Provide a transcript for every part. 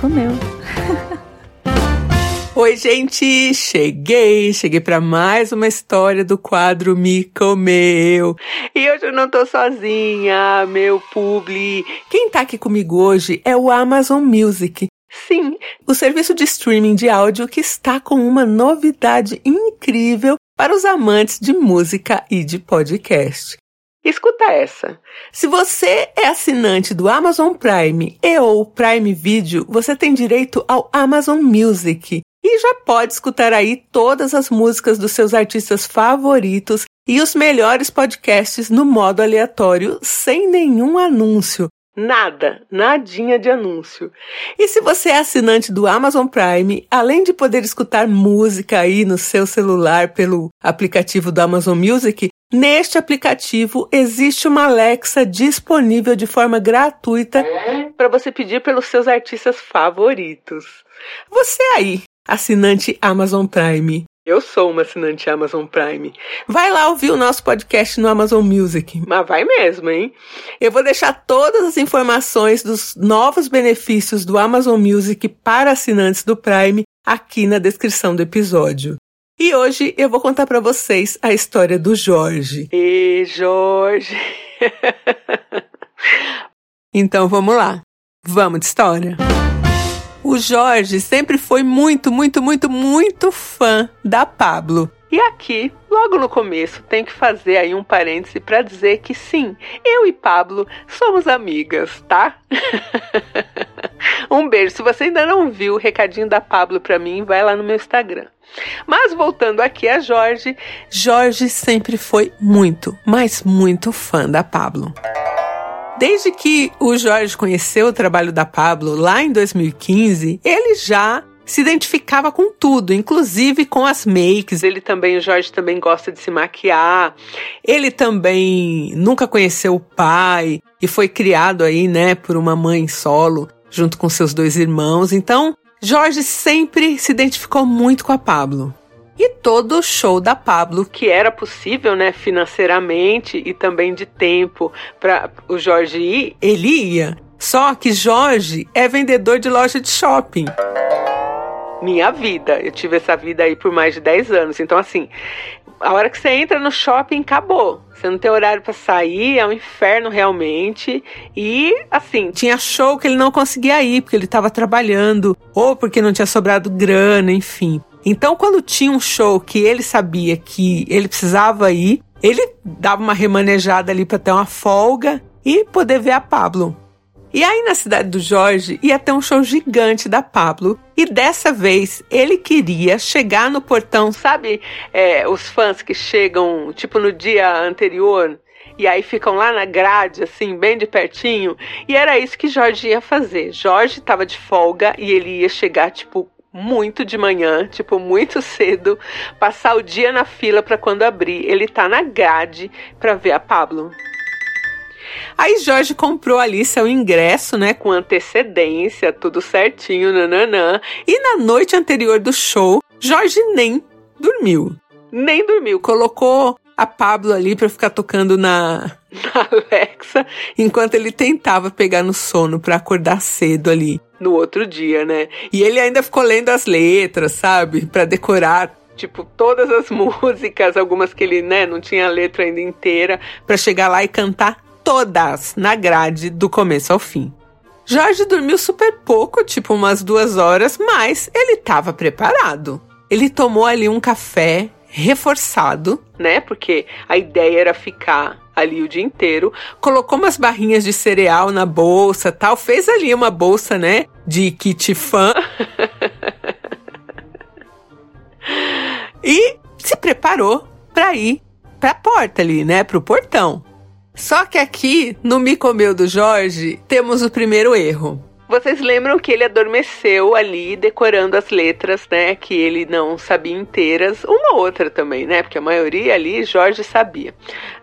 comeu. Oi, gente! Cheguei! Cheguei para mais uma história do quadro Me Comeu. E hoje eu não tô sozinha, meu publi. Quem tá aqui comigo hoje é o Amazon Music. Sim, o serviço de streaming de áudio que está com uma novidade incrível para os amantes de música e de podcast. Escuta essa. Se você é assinante do Amazon Prime e ou Prime Video, você tem direito ao Amazon Music e já pode escutar aí todas as músicas dos seus artistas favoritos e os melhores podcasts no modo aleatório, sem nenhum anúncio. Nada, nadinha de anúncio. E se você é assinante do Amazon Prime, além de poder escutar música aí no seu celular pelo aplicativo do Amazon Music, neste aplicativo existe uma Alexa disponível de forma gratuita para você pedir pelos seus artistas favoritos. Você aí, assinante Amazon Prime, eu sou uma assinante Amazon Prime. Vai lá ouvir o nosso podcast no Amazon Music. Mas vai mesmo, hein? Eu vou deixar todas as informações dos novos benefícios do Amazon Music para assinantes do Prime aqui na descrição do episódio. E hoje eu vou contar para vocês a história do Jorge. E Jorge. então vamos lá. Vamos de história. O Jorge sempre foi muito, muito, muito, muito fã da Pablo. E aqui, logo no começo, tem que fazer aí um parêntese para dizer que sim, eu e Pablo somos amigas, tá? um beijo. Se você ainda não viu o recadinho da Pablo para mim, vai lá no meu Instagram. Mas voltando aqui a Jorge, Jorge sempre foi muito, mas muito fã da Pablo. Desde que o Jorge conheceu o trabalho da Pablo lá em 2015, ele já se identificava com tudo, inclusive com as makes. Ele também, o Jorge também gosta de se maquiar. Ele também nunca conheceu o pai e foi criado aí, né, por uma mãe solo, junto com seus dois irmãos. Então, Jorge sempre se identificou muito com a Pablo. E todo show da Pablo, que era possível, né, financeiramente e também de tempo para o Jorge ir, ele ia. Só que Jorge é vendedor de loja de shopping. Minha vida, eu tive essa vida aí por mais de 10 anos. Então, assim, a hora que você entra no shopping, acabou. Você não tem horário para sair, é um inferno realmente. E, assim, tinha show que ele não conseguia ir porque ele estava trabalhando, ou porque não tinha sobrado grana, enfim. Então, quando tinha um show que ele sabia que ele precisava ir, ele dava uma remanejada ali para ter uma folga e poder ver a Pablo. E aí na cidade do Jorge ia ter um show gigante da Pablo e dessa vez ele queria chegar no portão, sabe? É, os fãs que chegam tipo no dia anterior e aí ficam lá na grade, assim, bem de pertinho. E era isso que Jorge ia fazer. Jorge estava de folga e ele ia chegar tipo muito de manhã, tipo muito cedo, passar o dia na fila para quando abrir, ele tá na grade para ver a Pablo. Aí Jorge comprou ali seu ingresso, né, com antecedência, tudo certinho, nananã. E na noite anterior do show, Jorge nem dormiu. Nem dormiu, colocou a Pablo ali para ficar tocando na, na Alexa, enquanto ele tentava pegar no sono para acordar cedo ali no outro dia, né? E ele ainda ficou lendo as letras, sabe? Para decorar tipo todas as músicas, algumas que ele, né, não tinha a letra ainda inteira, para chegar lá e cantar todas na grade do começo ao fim. Jorge dormiu super pouco, tipo umas duas horas, mas ele estava preparado. Ele tomou ali um café reforçado, né? Porque a ideia era ficar ali o dia inteiro, colocou umas barrinhas de cereal na bolsa, tal, fez ali uma bolsa, né, de kit fã. e se preparou para ir para a porta ali, né, pro portão. Só que aqui no Me Comeu do Jorge temos o primeiro erro. Vocês lembram que ele adormeceu ali decorando as letras, né? Que ele não sabia inteiras. Uma outra também, né? Porque a maioria ali Jorge sabia.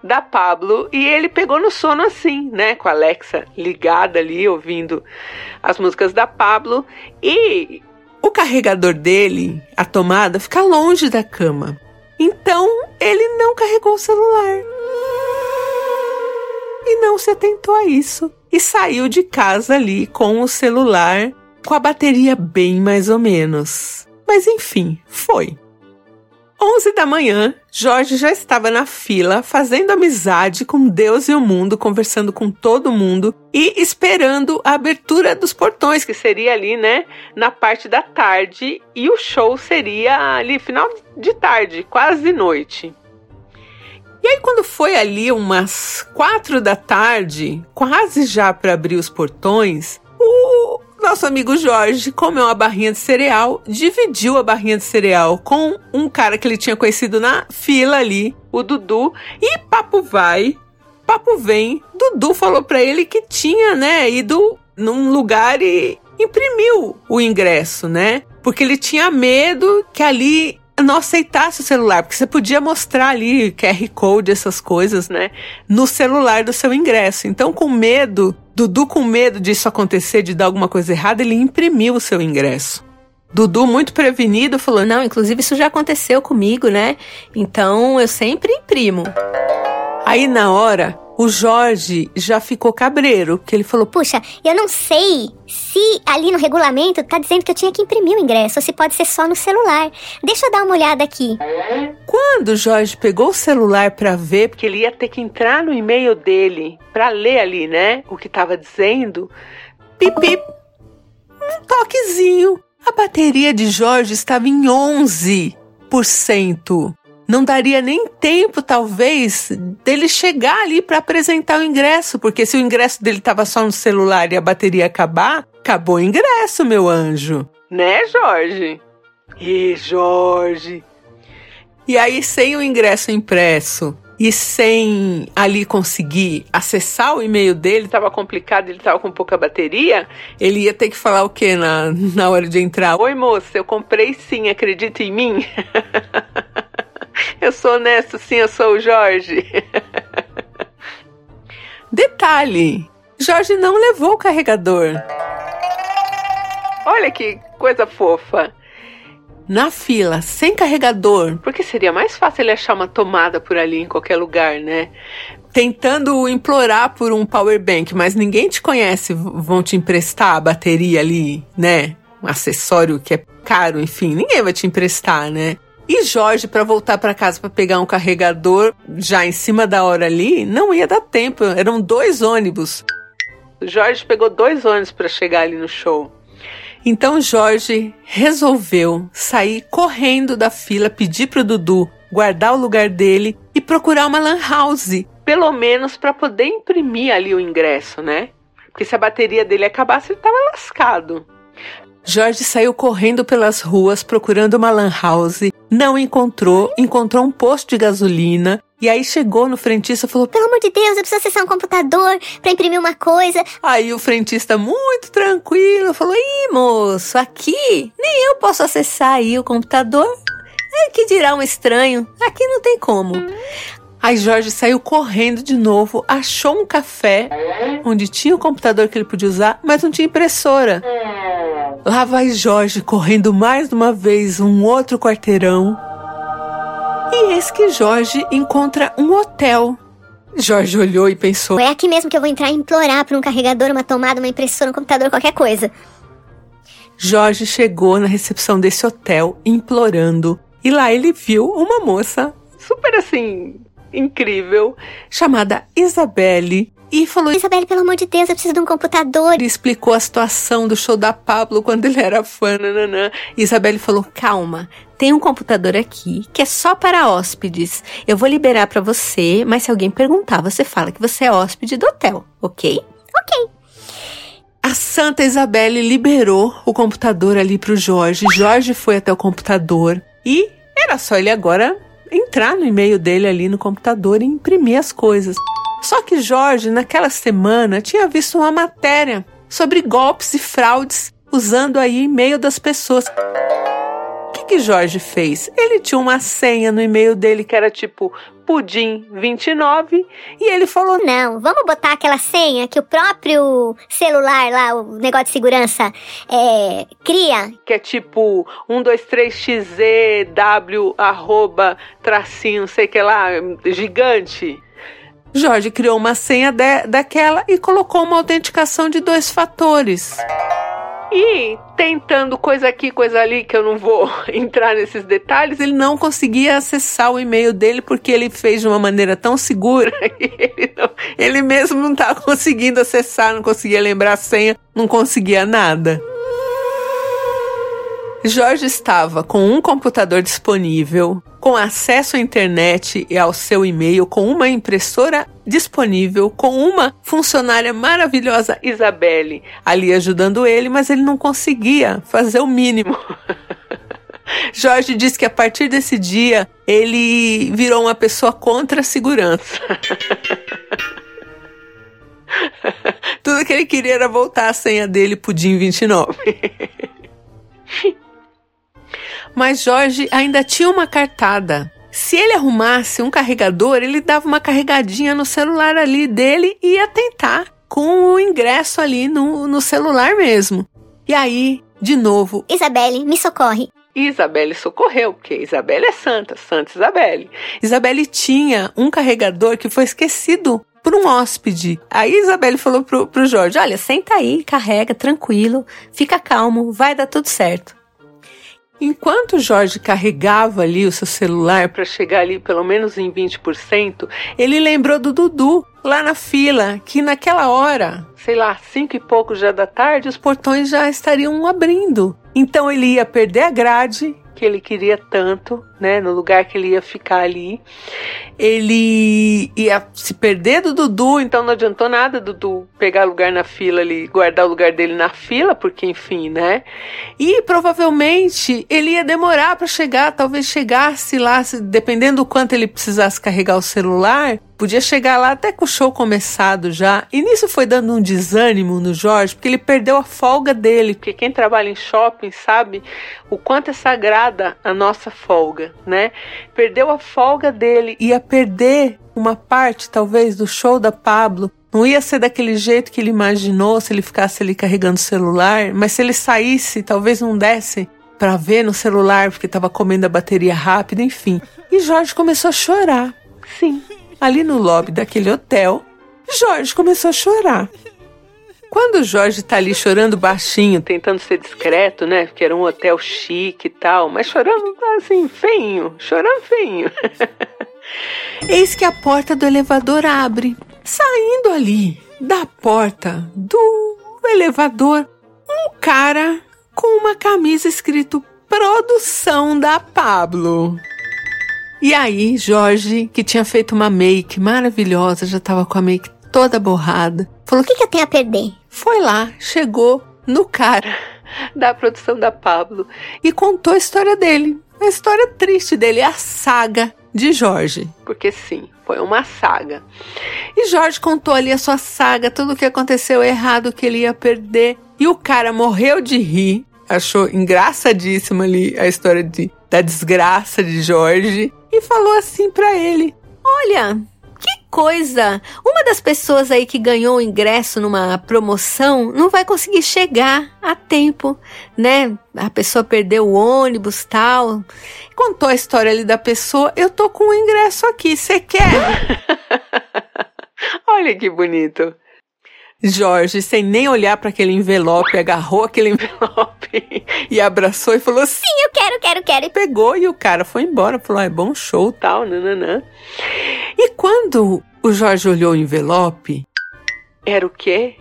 Da Pablo. E ele pegou no sono assim, né? Com a Alexa ligada ali, ouvindo as músicas da Pablo. E o carregador dele, a tomada, fica longe da cama. Então ele não carregou o celular. E não se atentou a isso e saiu de casa ali com o celular com a bateria bem mais ou menos. Mas enfim, foi. 11 da manhã, Jorge já estava na fila, fazendo amizade com Deus e o mundo, conversando com todo mundo e esperando a abertura dos portões, que seria ali, né, na parte da tarde, e o show seria ali final de tarde, quase noite. E aí, quando foi ali umas quatro da tarde, quase já para abrir os portões, o nosso amigo Jorge comeu uma barrinha de cereal, dividiu a barrinha de cereal com um cara que ele tinha conhecido na fila ali, o Dudu, e papo vai, papo vem. Dudu falou para ele que tinha, né, ido num lugar e imprimiu o ingresso, né? Porque ele tinha medo que ali não aceitasse o celular, porque você podia mostrar ali QR Code, essas coisas, né? No celular do seu ingresso. Então, com medo, Dudu, com medo disso acontecer, de dar alguma coisa errada, ele imprimiu o seu ingresso. Dudu, muito prevenido, falou: Não, inclusive isso já aconteceu comigo, né? Então eu sempre imprimo. Aí na hora, o Jorge já ficou cabreiro, que ele falou: Puxa, eu não sei se ali no regulamento tá dizendo que eu tinha que imprimir o ingresso, ou se pode ser só no celular. Deixa eu dar uma olhada aqui. Quando o Jorge pegou o celular para ver, porque ele ia ter que entrar no e-mail dele para ler ali, né, o que tava dizendo, pipi, um toquezinho. A bateria de Jorge estava em 11% não daria nem tempo, talvez, dele chegar ali para apresentar o ingresso, porque se o ingresso dele estava só no celular e a bateria acabar, acabou o ingresso, meu anjo. Né, Jorge? E Jorge. E aí, sem o ingresso impresso e sem ali conseguir acessar o e-mail dele, estava complicado, ele estava com pouca bateria, ele ia ter que falar o quê na, na hora de entrar? Oi, moça, eu comprei sim, acredita em mim? Eu sou honesto, sim, eu sou o Jorge. Detalhe: Jorge não levou o carregador. Olha que coisa fofa. Na fila, sem carregador, porque seria mais fácil ele achar uma tomada por ali em qualquer lugar, né? Tentando implorar por um power bank, mas ninguém te conhece, vão te emprestar a bateria ali, né? Um acessório que é caro, enfim, ninguém vai te emprestar, né? E Jorge, para voltar para casa para pegar um carregador, já em cima da hora ali, não ia dar tempo. Eram dois ônibus. Jorge pegou dois ônibus para chegar ali no show. Então Jorge resolveu sair correndo da fila, pedir pro Dudu guardar o lugar dele e procurar uma lan house, pelo menos para poder imprimir ali o ingresso, né? Porque se a bateria dele acabasse, ele tava lascado. Jorge saiu correndo pelas ruas procurando uma lan house, não encontrou, encontrou um posto de gasolina e aí chegou no frentista e falou: Pelo amor de Deus, eu preciso acessar um computador para imprimir uma coisa. Aí o frentista, muito tranquilo, falou: Ih, moço, aqui nem eu posso acessar aí o computador. É que dirá um estranho, aqui não tem como. Aí Jorge saiu correndo de novo, achou um café onde tinha o computador que ele podia usar, mas não tinha impressora. Lá vai Jorge correndo mais uma vez um outro quarteirão. E eis que Jorge encontra um hotel. Jorge olhou e pensou: É aqui mesmo que eu vou entrar e implorar por um carregador, uma tomada, uma impressora, um computador, qualquer coisa. Jorge chegou na recepção desse hotel implorando. E lá ele viu uma moça super assim, incrível, chamada Isabelle, e falou: Isabelle, pelo amor de Deus, eu preciso de um computador. E explicou a situação do show da Pablo quando ele era fã. Nananã. Isabelle falou: Calma, tem um computador aqui que é só para hóspedes. Eu vou liberar para você, mas se alguém perguntar, você fala que você é hóspede do hotel, ok? Ok. A Santa Isabelle liberou o computador ali pro Jorge. Jorge foi até o computador e era só ele agora entrar no e-mail dele ali no computador e imprimir as coisas. Só que Jorge, naquela semana, tinha visto uma matéria sobre golpes e fraudes usando aí e-mail das pessoas. O que, que Jorge fez? Ele tinha uma senha no e-mail dele que era tipo pudim29 e ele falou: Não, vamos botar aquela senha que o próprio celular lá, o negócio de segurança, é, cria. Que é tipo 123xzw arroba tracinho, sei que lá, gigante. Jorge criou uma senha de, daquela e colocou uma autenticação de dois fatores. E tentando coisa aqui, coisa ali, que eu não vou entrar nesses detalhes, ele não conseguia acessar o e-mail dele porque ele fez de uma maneira tão segura que ele, não, ele mesmo não estava conseguindo acessar, não conseguia lembrar a senha, não conseguia nada. Jorge estava com um computador disponível, com acesso à internet e ao seu e-mail, com uma impressora disponível, com uma funcionária maravilhosa, Isabelle, ali ajudando ele, mas ele não conseguia fazer o mínimo. Jorge disse que a partir desse dia ele virou uma pessoa contra a segurança. Tudo que ele queria era voltar a senha dele, Pudim 29. Mas Jorge ainda tinha uma cartada. Se ele arrumasse um carregador, ele dava uma carregadinha no celular ali dele e ia tentar com o ingresso ali no, no celular mesmo. E aí, de novo. Isabelle, me socorre. Isabelle socorreu, porque Isabelle é santa, Santa Isabelle. Isabelle tinha um carregador que foi esquecido por um hóspede. Aí Isabelle falou pro, pro Jorge: Olha, senta aí, carrega, tranquilo, fica calmo, vai dar tudo certo. Enquanto Jorge carregava ali o seu celular para chegar ali pelo menos em 20%, ele lembrou do Dudu lá na fila, que naquela hora, sei lá, cinco e pouco já da tarde, os portões já estariam abrindo. Então ele ia perder a grade que ele queria tanto, né, no lugar que ele ia ficar ali. Ele ia se perder do Dudu, então não adiantou nada Dudu pegar lugar na fila ali, guardar o lugar dele na fila, porque enfim, né? E provavelmente ele ia demorar para chegar, talvez chegasse lá, dependendo do quanto ele precisasse carregar o celular, Podia chegar lá até com o show começado já. E nisso foi dando um desânimo no Jorge, porque ele perdeu a folga dele. Porque quem trabalha em shopping sabe o quanto é sagrada a nossa folga, né? Perdeu a folga dele, ia perder uma parte, talvez, do show da Pablo. Não ia ser daquele jeito que ele imaginou se ele ficasse ali carregando o celular, mas se ele saísse, talvez não desse para ver no celular porque estava comendo a bateria rápida, enfim. E Jorge começou a chorar. Sim, ali no lobby daquele hotel, Jorge começou a chorar. Quando o Jorge tá ali chorando baixinho, tentando ser discreto, né? Porque era um hotel chique e tal, mas chorando assim, feinho, chorando feinho. Eis que a porta do elevador abre. Saindo ali da porta do elevador, um cara com uma camisa escrito Produção da Pablo. E aí, Jorge, que tinha feito uma make maravilhosa, já tava com a make toda borrada, falou: O que, que eu tenho a perder? Foi lá, chegou no cara da produção da Pablo e contou a história dele. A história triste dele, a saga de Jorge. Porque sim, foi uma saga. E Jorge contou ali a sua saga, tudo o que aconteceu errado, que ele ia perder. E o cara morreu de rir, achou engraçadíssima ali a história de, da desgraça de Jorge e falou assim para ele: Olha, que coisa! Uma das pessoas aí que ganhou o ingresso numa promoção não vai conseguir chegar a tempo, né? A pessoa perdeu o ônibus tal. Contou a história ali da pessoa. Eu tô com o ingresso aqui, você quer? Olha que bonito. Jorge, sem nem olhar para aquele envelope, agarrou aquele envelope e abraçou e falou: Sim, eu quero, quero, quero. E pegou e o cara foi embora. Falou: é bom show, tal, nananã. E quando o Jorge olhou o envelope, era o quê?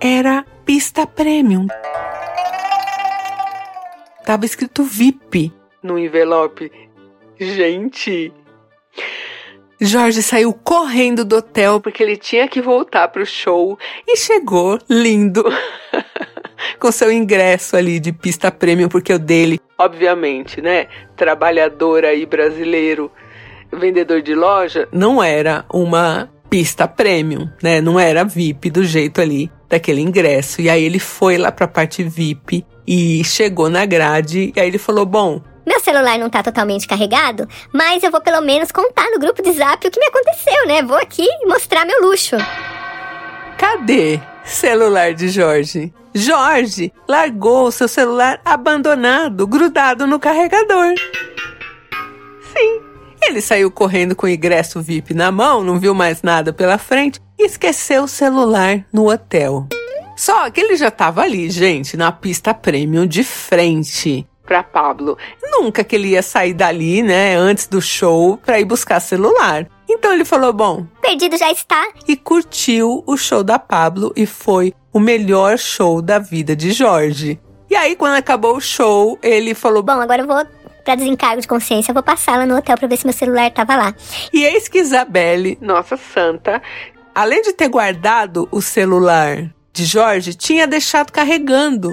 Era pista premium. Tava escrito VIP no envelope. Gente, Jorge saiu correndo do hotel porque ele tinha que voltar para o show e chegou lindo. com seu ingresso ali de pista premium, porque o dele, obviamente, né, trabalhador aí brasileiro, vendedor de loja, não era uma pista premium, né? Não era VIP do jeito ali daquele ingresso. E aí ele foi lá para a parte VIP e chegou na grade e aí ele falou: "Bom, meu celular não tá totalmente carregado, mas eu vou pelo menos contar no grupo de zap o que me aconteceu, né? Vou aqui mostrar meu luxo. Cadê celular de Jorge? Jorge largou seu celular abandonado, grudado no carregador. Sim, ele saiu correndo com o ingresso VIP na mão, não viu mais nada pela frente e esqueceu o celular no hotel. Só que ele já tava ali, gente, na pista premium de frente para Pablo. Nunca que ele ia sair dali, né, antes do show para ir buscar celular. Então ele falou: "Bom, perdido já está" e curtiu o show da Pablo e foi o melhor show da vida de Jorge. E aí quando acabou o show, ele falou: "Bom, agora eu vou para desencargo de consciência, eu vou passar lá no hotel para ver se meu celular tava lá". E eis que Isabelle, nossa santa, além de ter guardado o celular de Jorge, tinha deixado carregando.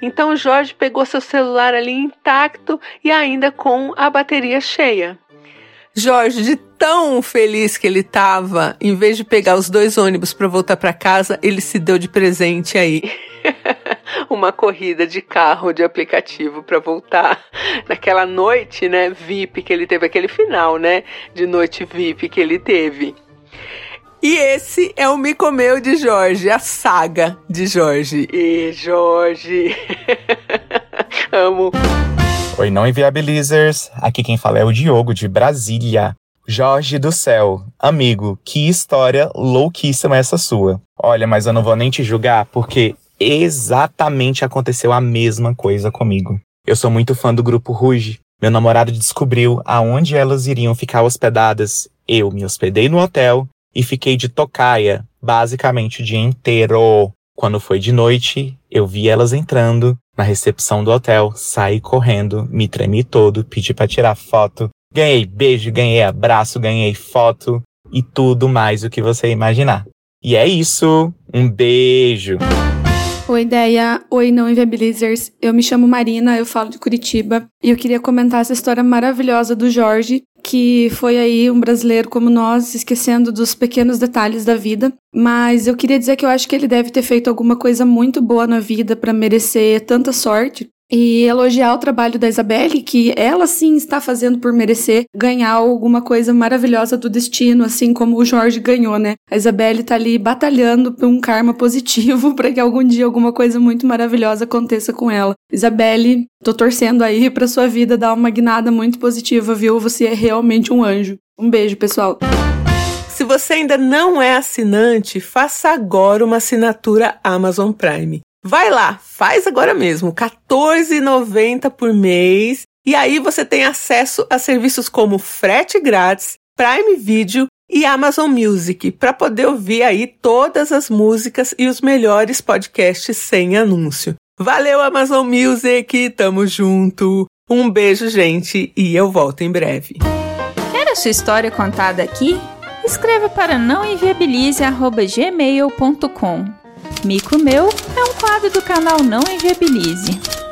Então Jorge pegou seu celular ali intacto e ainda com a bateria cheia. Jorge, de tão feliz que ele estava, em vez de pegar os dois ônibus para voltar para casa, ele se deu de presente aí. Uma corrida de carro de aplicativo para voltar naquela noite, né, VIP que ele teve, aquele final, né, de noite VIP que ele teve. E esse é o Me Comeu de Jorge, a saga de Jorge. E Jorge. Amo. Oi, não inviabilizers. Aqui quem fala é o Diogo de Brasília. Jorge do céu, amigo, que história louquíssima essa sua. Olha, mas eu não vou nem te julgar porque exatamente aconteceu a mesma coisa comigo. Eu sou muito fã do grupo Ruge. Meu namorado descobriu aonde elas iriam ficar hospedadas. Eu me hospedei no hotel e fiquei de tocaia, basicamente o dia inteiro. Quando foi de noite, eu vi elas entrando na recepção do hotel, saí correndo, me tremi todo, pedi para tirar foto, ganhei beijo, ganhei abraço, ganhei foto e tudo mais o que você imaginar. E é isso, um beijo. Oi, ideia. Oi, não inviabilizers. Eu me chamo Marina, eu falo de Curitiba e eu queria comentar essa história maravilhosa do Jorge, que foi aí um brasileiro como nós, esquecendo dos pequenos detalhes da vida. Mas eu queria dizer que eu acho que ele deve ter feito alguma coisa muito boa na vida para merecer tanta sorte. E elogiar o trabalho da Isabelle, que ela sim está fazendo por merecer ganhar alguma coisa maravilhosa do destino, assim como o Jorge ganhou, né? A Isabelle tá ali batalhando por um karma positivo para que algum dia alguma coisa muito maravilhosa aconteça com ela. Isabelle, tô torcendo aí pra sua vida dar uma guinada muito positiva, viu? Você é realmente um anjo. Um beijo, pessoal. Se você ainda não é assinante, faça agora uma assinatura Amazon Prime. Vai lá, faz agora mesmo, R$14,90 por mês. E aí você tem acesso a serviços como frete grátis, Prime Video e Amazon Music para poder ouvir aí todas as músicas e os melhores podcasts sem anúncio. Valeu Amazon Music, tamo junto. Um beijo, gente, e eu volto em breve. Quer a sua história contada aqui? Escreva para nãoenviabilize@gmail.com. Mico Meu é um quadro do canal Não Enviabilize.